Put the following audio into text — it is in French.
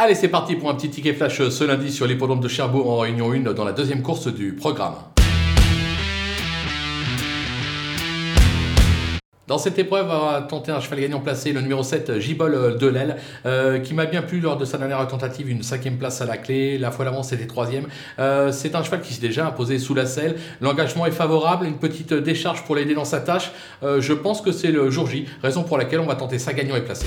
Allez, c'est parti pour un petit ticket flash ce lundi sur l'hippodrome de Cherbourg en Réunion 1 dans la deuxième course du programme. Dans cette épreuve, on va tenter un cheval gagnant placé, le numéro 7, Gibol de euh, qui m'a bien plu lors de sa dernière tentative, une cinquième place à la clé. La fois d'avant, c'était troisième. Euh, c'est un cheval qui s'est déjà imposé sous la selle. L'engagement est favorable, une petite décharge pour l'aider dans sa tâche. Euh, je pense que c'est le jour J, raison pour laquelle on va tenter sa gagnant et placé.